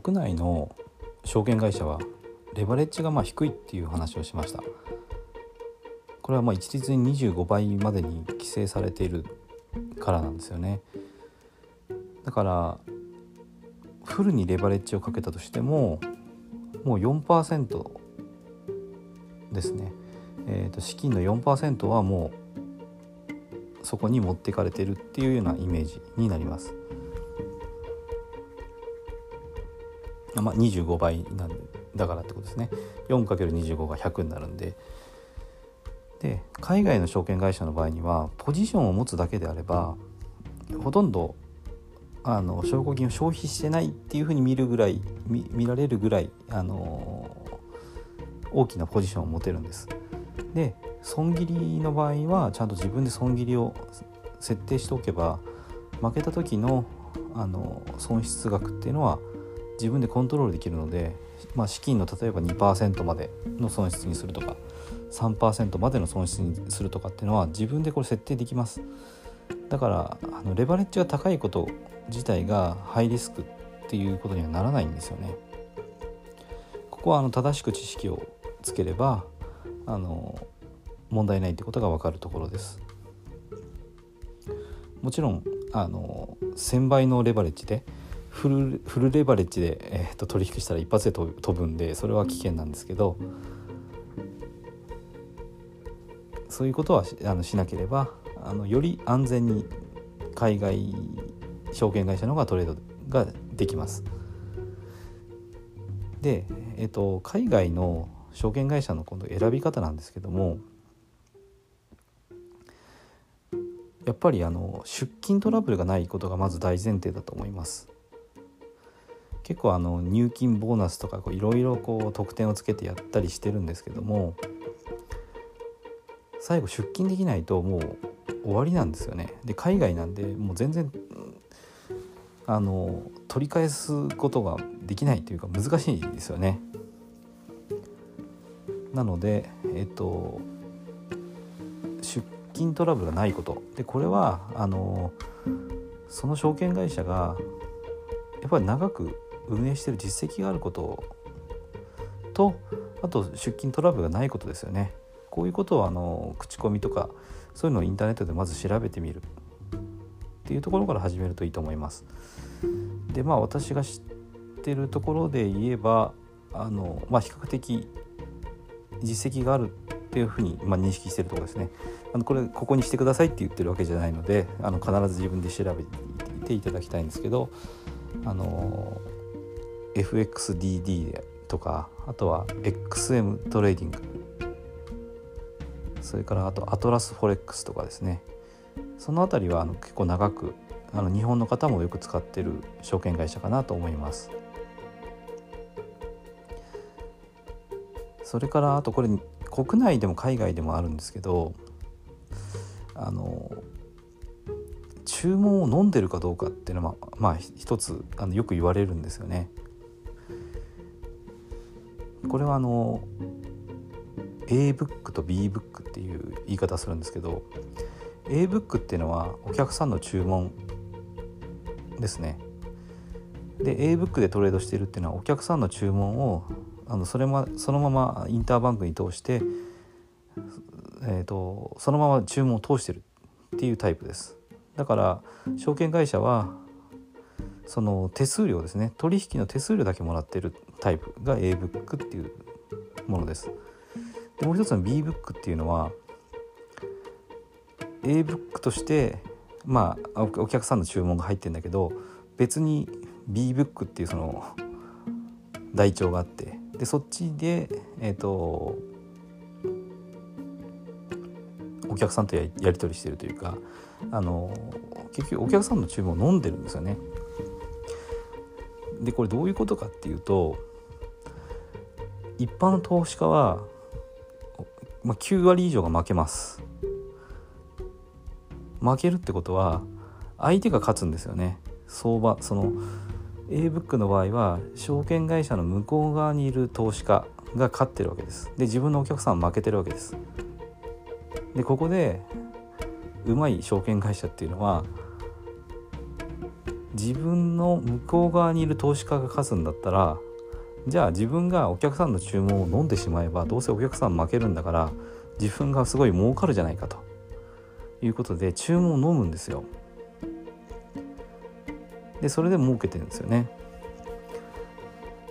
国内の証券会社はレバレッジがまあ低いっていう話をしました。これはまあ一律に25倍までに規制されているからなんですよね。だからフルにレバレッジをかけたとしてももう4%ですね、えー、と資金の4%はもうそこに持っていかれてるっていうようなイメージになります。まあ、25倍なんだからってことですね 4×25 が100になるんでで海外の証券会社の場合にはポジションを持つだけであればほとんどあの証拠金を消費してないっていうふうに見るぐらい見られるぐらいあの大きなポジションを持てるんです。で損切りの場合はちゃんと自分で損切りを設定しておけば負けた時のあの損失額っていうのは自分でコントロールできるので、まあ、資金の例えば2%までの損失にするとか3%までの損失にするとかっていうのは自分でこれ設定できます。だからあのレバレッジが高いこと自体がハイリスクっていうことにはならないんですよね。ここはあの正しく知識をつければあの問題ないってことが分かるところです。もちろんあの1000倍のレバレッジでフルフルレバレッジで、えーと、取引したら一発で飛ぶんでそれは危険なんですけどそういうことはあのしなければあのより安全に海外証券会社の方がトレードができます。で、えーと、海外の証券会社の今度選び方なんですけどもやっぱりあの出金トラブルがないことがまず大前提だと思います。結構あの入金ボーナスとかいろいろ特典をつけてやったりしてるんですけども最後出金できないともう終わりなんですよね。で海外なんでもう全然あの取り返すことができないというか難しいですよね。なのでえっと出金トラブルがないことでこれはあのその証券会社がやっぱり長く運営している実績があることとあと出勤トラブルがないことですよねこういうことをあの口コミとかそういうのをインターネットでまず調べてみるっていうところから始めるといいと思います。でまあ私が知ってるところで言えばあの、まあ、比較的実績があるっていうふうに、まあ、認識してるところですね。あのこれここにしてくださいって言ってるわけじゃないのであの必ず自分で調べていただきたいんですけどあの FXDD とかあとは XM トレーディング。それからあとアトラスフォレックスとかですね。その辺りはあの結構長くあの日本の方もよく使ってる証券会社かなと思います。それからあとこれ国内でも海外でもあるんですけどあの注文を飲んでるかどうかっていうのはまあ一つあのよく言われるんですよね。これはあの A ブックと B ブックっていう言い方するんですけど A ブックっていうのはお客さんの注文ですね。で A ブックでトレードしてるっていうのはお客さんの注文をあのそれ、ま、そのままインターバンクに通して、えーと、そのまま注文を通してるっていうタイプです。だから証券会社はその手数料ですね。取引の手数料だけもらってる。タイプが A ブックっていうものです。でもう一つの B ブックっていうのは A ブックとしてまあお客さんの注文が入ってるんだけど別に B ブックっていうその台帳があってでそっちでえっ、ー、とお客さんとやり取りしてるというかあの結局お客さんの注文を飲んでるんですよね。でこれどういうことかっていうと一般の投資家は、まあ、9割以上が負けます。負けるってことは相手が勝つんですよね。相場その A ブックの場合は証券会社の向こう側にいる投資家が勝ってるわけです。で自分のお客さんは負けてるわけです。でここでうまい証券会社っていうのは自分の向こう側にいる投資家が勝つんだったらじゃあ自分がお客さんの注文を飲んでしまえばどうせお客さん負けるんだから自分がすごい儲かるじゃないかということで注文を飲むんですよ。でそれで儲けてるんですよね。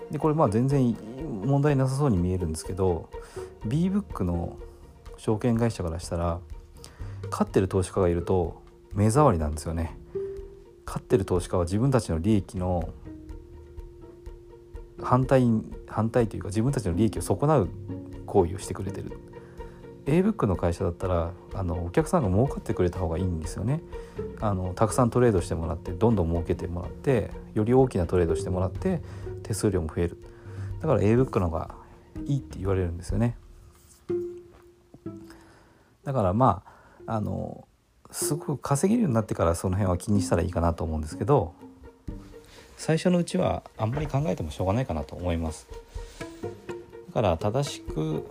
でこれまあ全然問題なさそうに見えるんですけど B ブックの証券会社からしたら勝ってる投資家がいると目障りなんですよね。勝ってる投資家は自分たちの利益の反対反対というか自分たちの利益を損なう行為をしてくれてる。A ブックの会社だったらあのお客さんが儲かってくれた方がいいんですよね。あのたくさんトレードしてもらってどんどん儲けてもらってより大きなトレードしてもらって手数料も増える。だから A ブックの方がいいって言われるんですよね。だからまああのすごく稼げるようになってからその辺は気にしたらいいかなと思うんですけど最初のうちはあんまり考えてもしょうがないかなと思いますだから正しく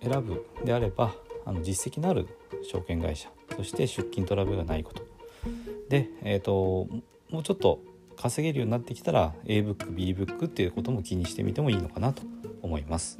選ぶであればあの実績のある証券会社そして出金トラブルがないことで、えーと、もうちょっと稼げるようになってきたら A ブック B ブックっていうことも気にしてみてもいいのかなと思います。